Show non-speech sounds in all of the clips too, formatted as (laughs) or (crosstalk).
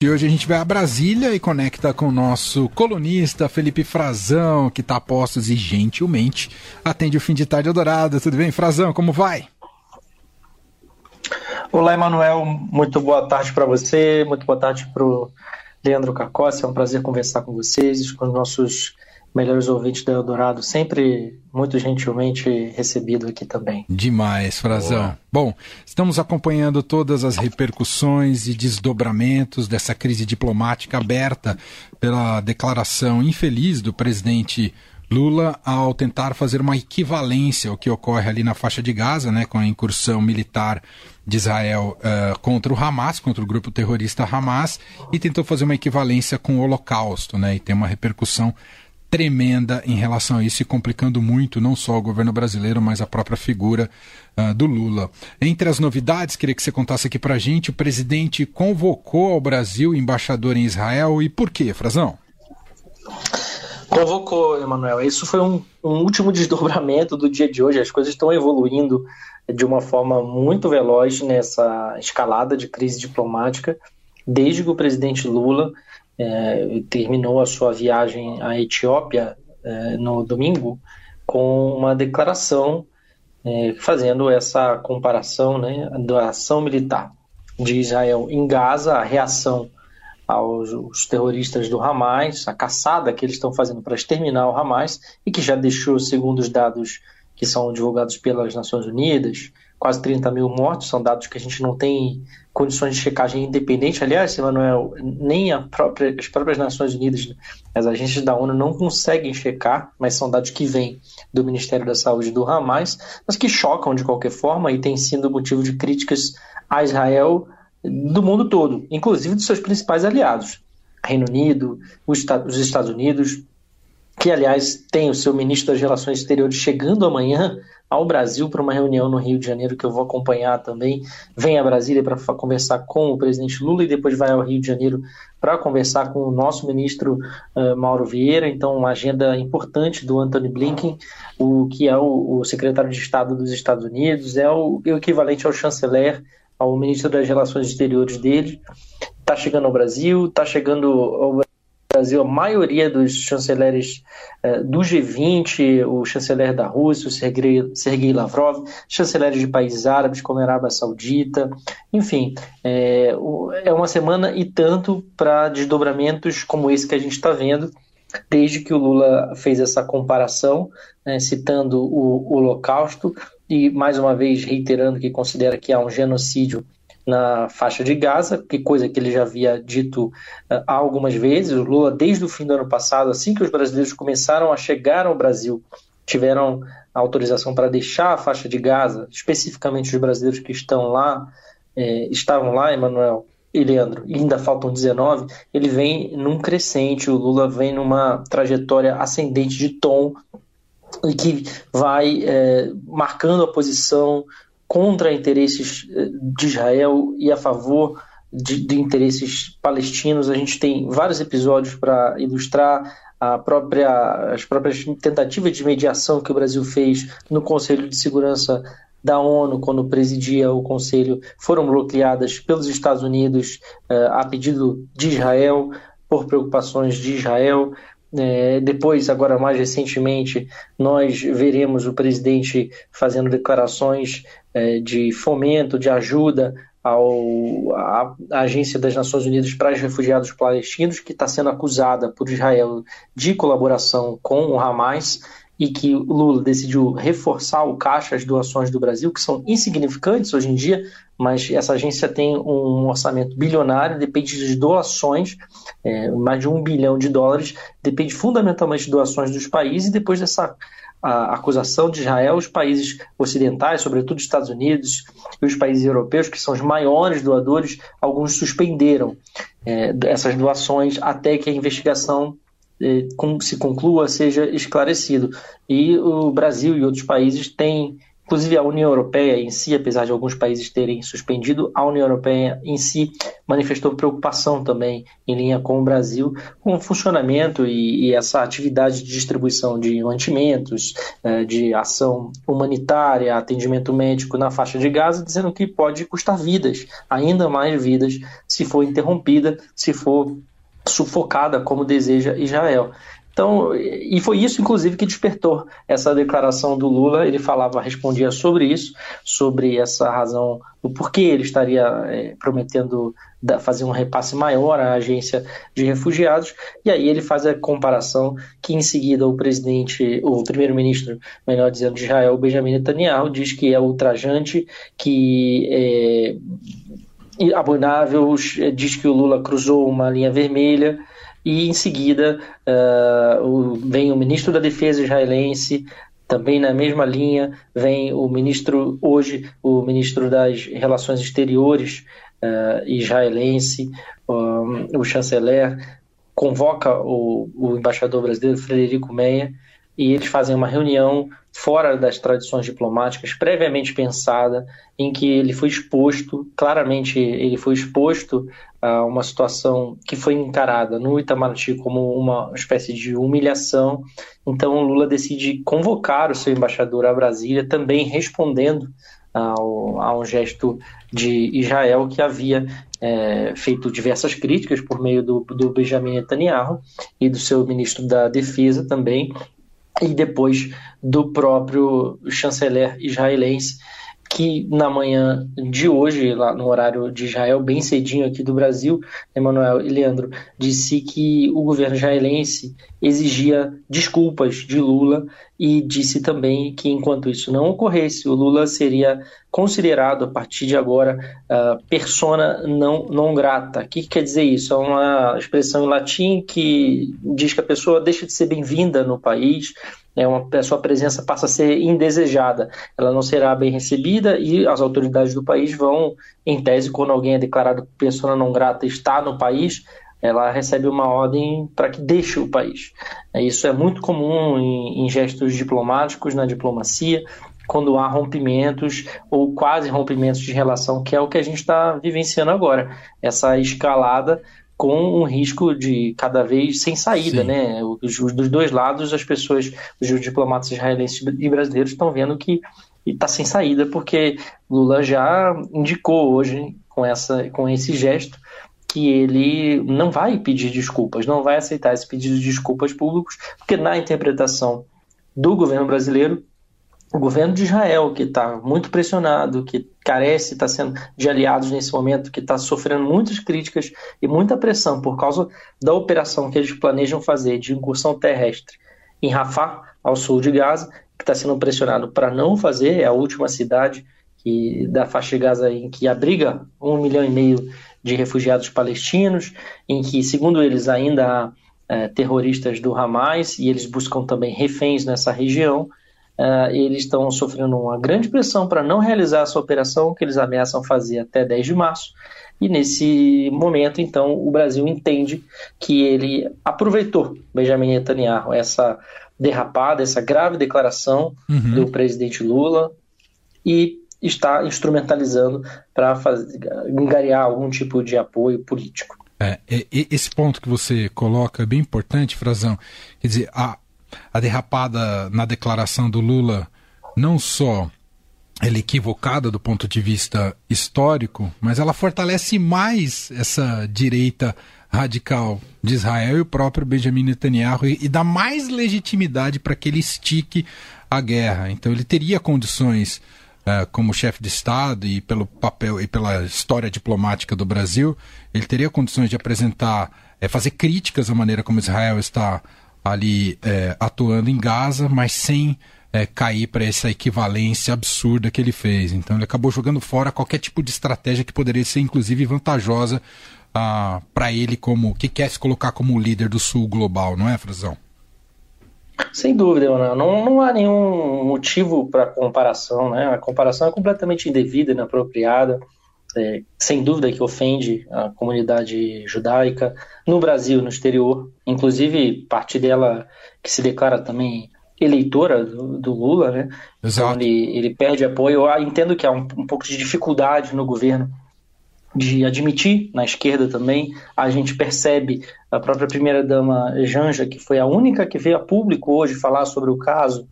E hoje a gente vai a Brasília e conecta com o nosso colunista Felipe Frazão, que está a postos e gentilmente atende o fim de tarde Dourado. Tudo bem, Frazão? Como vai? Olá, Emanuel. Muito boa tarde para você, muito boa tarde para o Leandro Cacossi. É um prazer conversar com vocês, com os nossos melhores ouvintes da Eldorado, sempre muito gentilmente recebido aqui também. Demais, Frazão. Boa. Bom, estamos acompanhando todas as repercussões e desdobramentos dessa crise diplomática aberta pela declaração infeliz do presidente Lula ao tentar fazer uma equivalência ao que ocorre ali na faixa de Gaza, né, com a incursão militar de Israel uh, contra o Hamas, contra o grupo terrorista Hamas, e tentou fazer uma equivalência com o Holocausto, né, e tem uma repercussão tremenda em relação a isso e complicando muito não só o governo brasileiro, mas a própria figura uh, do Lula. Entre as novidades, queria que você contasse aqui para gente, o presidente convocou ao Brasil embaixador em Israel e por quê, Frazão? Convocou, Emanuel. Isso foi um, um último (laughs) desdobramento do dia de hoje. As coisas estão evoluindo de uma forma muito veloz nessa escalada de crise diplomática, desde que o presidente Lula é, terminou a sua viagem à Etiópia é, no domingo com uma declaração é, fazendo essa comparação né, da ação militar de Israel em Gaza, a reação aos terroristas do Hamas, a caçada que eles estão fazendo para exterminar o Hamas e que já deixou, segundo os dados que são divulgados pelas Nações Unidas, quase 30 mil mortos, são dados que a gente não tem condições de checagem independente. Aliás, Emanuel, nem própria, as próprias Nações Unidas, as agências da ONU não conseguem checar, mas são dados que vêm do Ministério da Saúde do Hamas, mas que chocam de qualquer forma e têm sido motivo de críticas a Israel do mundo todo, inclusive dos seus principais aliados. Reino Unido, os Estados Unidos, que aliás tem o seu ministro das Relações Exteriores chegando amanhã ao Brasil para uma reunião no Rio de Janeiro que eu vou acompanhar também. Vem a Brasília para conversar com o presidente Lula e depois vai ao Rio de Janeiro para conversar com o nosso ministro uh, Mauro Vieira. Então, uma agenda importante do Anthony Blinken, o que é o, o secretário de Estado dos Estados Unidos, é o, o equivalente ao chanceler, ao ministro das Relações Exteriores dele. Está chegando ao Brasil, está chegando ao Brasil, a maioria dos chanceleres eh, do G20, o chanceler da Rússia, o Sergei, Sergei Lavrov, chanceleres de países árabes como a Arábia Saudita, enfim, é, é uma semana e tanto para desdobramentos como esse que a gente está vendo, desde que o Lula fez essa comparação, né, citando o, o Holocausto, e mais uma vez reiterando que considera que há um genocídio na faixa de Gaza, que coisa que ele já havia dito uh, algumas vezes. O Lula, desde o fim do ano passado, assim que os brasileiros começaram a chegar ao Brasil, tiveram autorização para deixar a faixa de Gaza, especificamente os brasileiros que estão lá, eh, estavam lá, Emanuel e Leandro, e ainda faltam 19, ele vem num crescente, o Lula vem numa trajetória ascendente de tom e que vai eh, marcando a posição contra interesses eh, de Israel e a favor de, de interesses palestinos. A gente tem vários episódios para ilustrar própria, as próprias tentativas de mediação que o Brasil fez no Conselho de Segurança da ONU, quando presidia o Conselho, foram bloqueadas pelos Estados Unidos uh, a pedido de Israel, por preocupações de Israel. É, depois, agora mais recentemente, nós veremos o presidente fazendo declarações é, de fomento, de ajuda ao, Agência das Nações Unidas para os Refugiados Palestinos, que está sendo acusada por Israel de colaboração com o Hamas e que Lula decidiu reforçar o caixa, as doações do Brasil, que são insignificantes hoje em dia, mas essa agência tem um orçamento bilionário, depende de doações, é, mais de um bilhão de dólares, depende fundamentalmente de doações dos países, e depois dessa a acusação de Israel, os países ocidentais, sobretudo os Estados Unidos e os países europeus, que são os maiores doadores, alguns suspenderam é, essas doações até que a investigação se conclua, seja esclarecido. E o Brasil e outros países têm Inclusive, a União Europeia em si, apesar de alguns países terem suspendido, a União Europeia em si manifestou preocupação também, em linha com o Brasil, com o funcionamento e, e essa atividade de distribuição de mantimentos, eh, de ação humanitária, atendimento médico na faixa de Gaza, dizendo que pode custar vidas, ainda mais vidas, se for interrompida, se for sufocada, como deseja Israel. Então, e foi isso, inclusive, que despertou essa declaração do Lula. Ele falava, respondia sobre isso, sobre essa razão, o porquê ele estaria é, prometendo fazer um repasse maior à agência de refugiados. E aí ele faz a comparação que, em seguida, o presidente, o primeiro-ministro, melhor dizendo, de Israel, Benjamin Netanyahu, diz que é ultrajante, que é abominável, diz que o Lula cruzou uma linha vermelha e em seguida uh, o, vem o ministro da Defesa israelense, também na mesma linha, vem o ministro, hoje, o ministro das Relações Exteriores uh, israelense, um, o chanceler, convoca o, o embaixador brasileiro Frederico Meia e eles fazem uma reunião fora das tradições diplomáticas, previamente pensada, em que ele foi exposto, claramente ele foi exposto a uma situação que foi encarada no Itamaraty como uma espécie de humilhação. Então Lula decide convocar o seu embaixador a Brasília, também respondendo ao, a um gesto de Israel que havia é, feito diversas críticas por meio do, do Benjamin Netanyahu e do seu ministro da Defesa também, e depois do próprio chanceler israelense, que na manhã de hoje, lá no horário de Israel, bem cedinho aqui do Brasil, Emanuel e Leandro, disse que o governo israelense exigia desculpas de Lula e disse também que enquanto isso não ocorresse, o Lula seria considerado a partir de agora uh, persona não, não grata. O que, que quer dizer isso? É uma expressão em latim que diz que a pessoa deixa de ser bem-vinda no país, é uma, a sua presença passa a ser indesejada, ela não será bem recebida e as autoridades do país vão, em tese, quando alguém é declarado persona não grata está no país, ela recebe uma ordem para que deixe o país. É, isso é muito comum em, em gestos diplomáticos, na diplomacia, quando há rompimentos ou quase rompimentos de relação, que é o que a gente está vivenciando agora. Essa escalada com um risco de cada vez sem saída, Sim. né? Os, dos dois lados, as pessoas, os diplomatas israelenses e brasileiros estão vendo que está sem saída, porque Lula já indicou hoje com, essa, com esse gesto que ele não vai pedir desculpas, não vai aceitar esse pedido de desculpas públicos, porque na interpretação do governo brasileiro o governo de Israel, que está muito pressionado, que carece, está sendo de aliados nesse momento, que está sofrendo muitas críticas e muita pressão por causa da operação que eles planejam fazer de incursão terrestre em Rafah, ao sul de Gaza, que está sendo pressionado para não fazer, é a última cidade que, da faixa de Gaza em que abriga um milhão e meio de refugiados palestinos, em que, segundo eles, ainda há é, terroristas do Hamas e eles buscam também reféns nessa região uh, eles estão sofrendo uma grande pressão para não realizar essa operação que eles ameaçam fazer até 10 de março. E nesse momento, então, o Brasil entende que ele aproveitou Benjamin Netanyahu, essa derrapada, essa grave declaração uhum. do presidente Lula e está instrumentalizando para engariar algum tipo de apoio político. É, esse ponto que você coloca é bem importante, Frazão. Quer dizer, a, a derrapada na declaração do Lula não só ela é equivocada do ponto de vista histórico, mas ela fortalece mais essa direita radical de Israel e o próprio Benjamin Netanyahu e, e dá mais legitimidade para que ele estique a guerra. Então ele teria condições uh, como chefe de Estado e pelo papel e pela história diplomática do Brasil, ele teria condições de apresentar, é, fazer críticas à maneira como Israel está ali é, atuando em Gaza, mas sem é, cair para essa equivalência absurda que ele fez. Então ele acabou jogando fora qualquer tipo de estratégia que poderia ser inclusive vantajosa ah, para ele como que quer se colocar como líder do Sul global, não é, Frazão? Sem dúvida, não, não há nenhum motivo para comparação, né? A comparação é completamente indevida, inapropriada é, sem dúvida que ofende a comunidade judaica no Brasil, no exterior. Inclusive, parte dela que se declara também eleitora do, do Lula, né? Exato. Então ele, ele perde apoio. Eu entendo que há um, um pouco de dificuldade no governo de admitir na esquerda também. A gente percebe a própria primeira-dama Janja, que foi a única que veio a público hoje falar sobre o caso.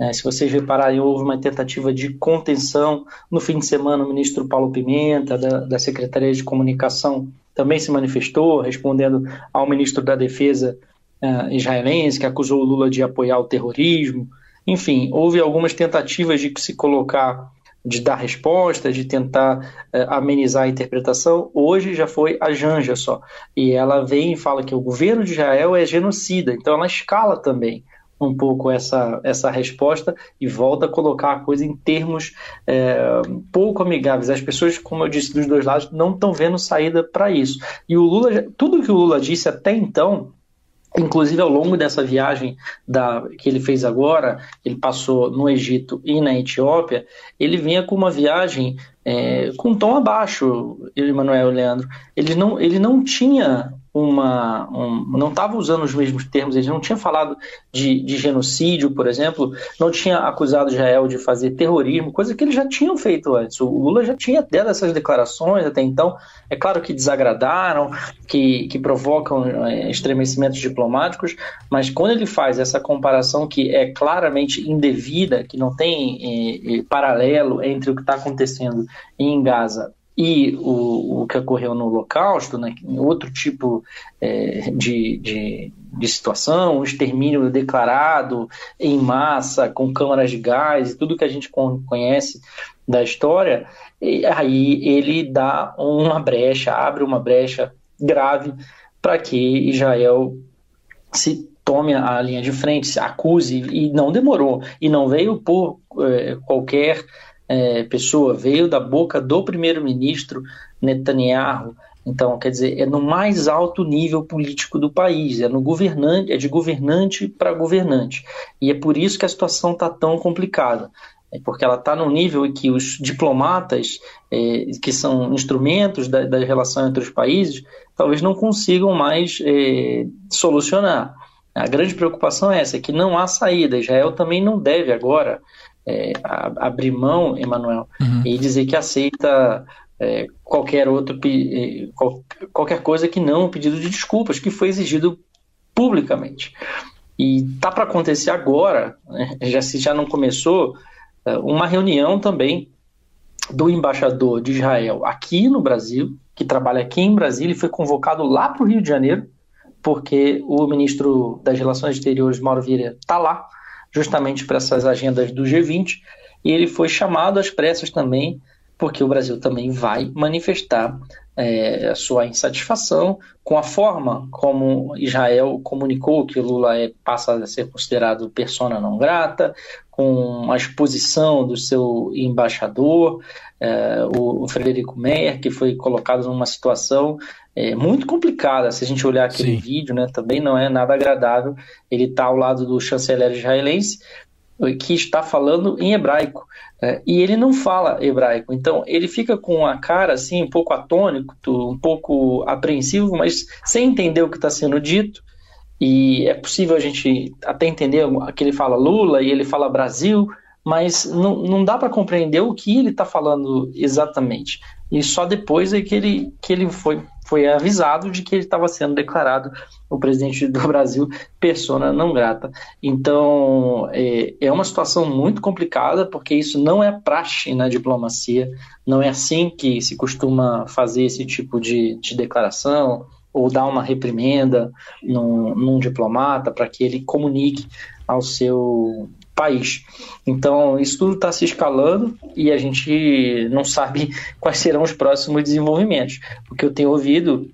É, se vocês repararem, houve uma tentativa de contenção. No fim de semana, o ministro Paulo Pimenta, da, da Secretaria de Comunicação, também se manifestou, respondendo ao ministro da Defesa uh, israelense, que acusou o Lula de apoiar o terrorismo. Enfim, houve algumas tentativas de se colocar de dar resposta, de tentar eh, amenizar a interpretação, hoje já foi a Janja só. E ela vem e fala que o governo de Israel é genocida, então ela escala também um pouco essa, essa resposta e volta a colocar a coisa em termos é, pouco amigáveis. As pessoas, como eu disse, dos dois lados, não estão vendo saída para isso. E o Lula, tudo que o Lula disse até então Inclusive, ao longo dessa viagem da, que ele fez agora, ele passou no Egito e na Etiópia, ele vinha com uma viagem é, com um tom abaixo, Emanuel Leandro. Ele não, ele não tinha uma. Um, não estava usando os mesmos termos, ele não tinha falado de, de, genocídio, por exemplo, não tinha acusado Israel de fazer terrorismo, coisa que eles já tinham feito antes. O Lula já tinha dado essas declarações até então. É claro que desagradaram, que, que provocam é, estremecimentos diplomáticos, mas quando ele faz essa comparação que é claramente indevida, que não tem é, é, paralelo entre o que está acontecendo em Gaza e o, o que ocorreu no Holocausto, né, outro tipo é, de, de, de, situação, um extermínio declarado em massa, com câmaras de gás, tudo que a gente conhece da história, aí ele dá uma brecha, abre uma brecha grave para que Israel se tome a linha de frente, se acuse, e não demorou, e não veio por é, qualquer é, pessoa, veio da boca do primeiro-ministro Netanyahu. Então, quer dizer, é no mais alto nível político do país, é no governante, é de governante para governante. E é por isso que a situação está tão complicada. É porque ela está num nível em que os diplomatas, é, que são instrumentos da, da, relação entre os países, talvez não consigam mais é, solucionar. A grande preocupação é essa, é que não há saída. Israel também não deve agora é, abrir mão, Emanuel, uhum. e dizer que aceita é, qualquer outro é, qualquer coisa que não um pedido de desculpas que foi exigido publicamente. E tá para acontecer agora, né, já se já não começou, é, uma reunião também do embaixador de Israel aqui no Brasil, que trabalha aqui em Brasília e foi convocado lá para o Rio de Janeiro, porque o ministro das Relações Exteriores, Mauro Vieira, está lá justamente para essas agendas do G20, e ele foi chamado às pressas também, porque o Brasil também vai manifestar é, a sua insatisfação com a forma como Israel comunicou que Lula é, passa a ser considerado persona não grata, com a exposição do seu embaixador, é, o, o, Frederico Meyer, que foi colocado numa situação é, muito complicada. Se a gente olhar aquele Sim. vídeo, né, também não é nada agradável. Ele está ao lado do chanceler israelense, que está falando em hebraico. É, e ele não fala hebraico, então ele fica com a cara assim, um pouco atônico, um pouco apreensivo, mas sem entender o que está sendo dito. E é possível a gente até entender que ele fala Lula e ele fala Brasil, mas não, não dá para compreender o que ele está falando exatamente. E só depois é que ele, que ele foi, foi avisado de que ele estava sendo declarado o presidente do Brasil persona não grata. Então é, é uma situação muito complicada, porque isso não é praxe na diplomacia, não é assim que se costuma fazer esse tipo de, de declaração ou dar uma reprimenda num, num diplomata para que ele comunique ao seu país. Então, isso tudo está se escalando e a gente não sabe (laughs) quais serão os próximos desenvolvimentos. O que eu tenho ouvido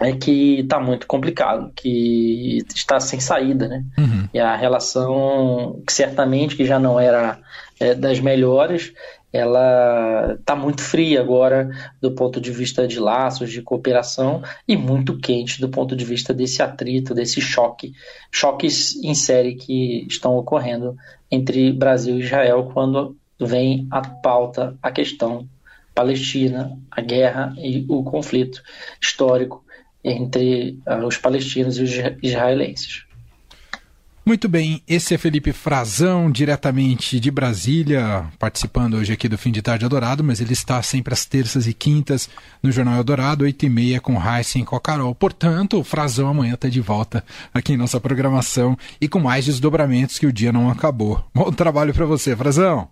é que está muito complicado, que está sem saída, né? Uhum. E a relação, que certamente que já não era é, das melhores, ela está muito fria agora do ponto de vista de laços de cooperação e muito quente do ponto de vista desse atrito, desse choque, choques em série que estão ocorrendo entre Brasil e Israel quando vem a pauta a questão Palestina, a guerra e o conflito histórico entre uh, os palestinos e os israelenses. Muito bem, esse é Felipe Frazão, diretamente de Brasília, participando hoje aqui do Fim de Tarde Eldorado, mas ele está sempre às terças e quintas no Jornal Eldorado, 8 e meia com Heisen e com a Carol. Portanto, o Frazão amanhã está de volta aqui em nossa programação e com mais desdobramentos que o dia não acabou. Bom trabalho para você, Frazão.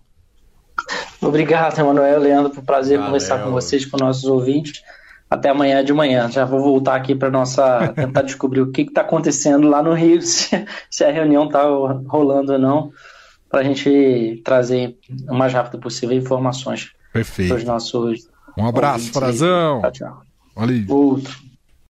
Obrigado, Emanuel, Leandro, por prazer Valeu. conversar com vocês, com nossos ouvintes até amanhã de manhã. Já vou voltar aqui para nossa tentar descobrir o que está acontecendo lá no Rio, (laughs) se, se a reunião está rolando ou não, para a gente trazer o mais rápido possível informações para os nossos. Um abraço, Frazão. Tchau, tchau. Valeu. Outro.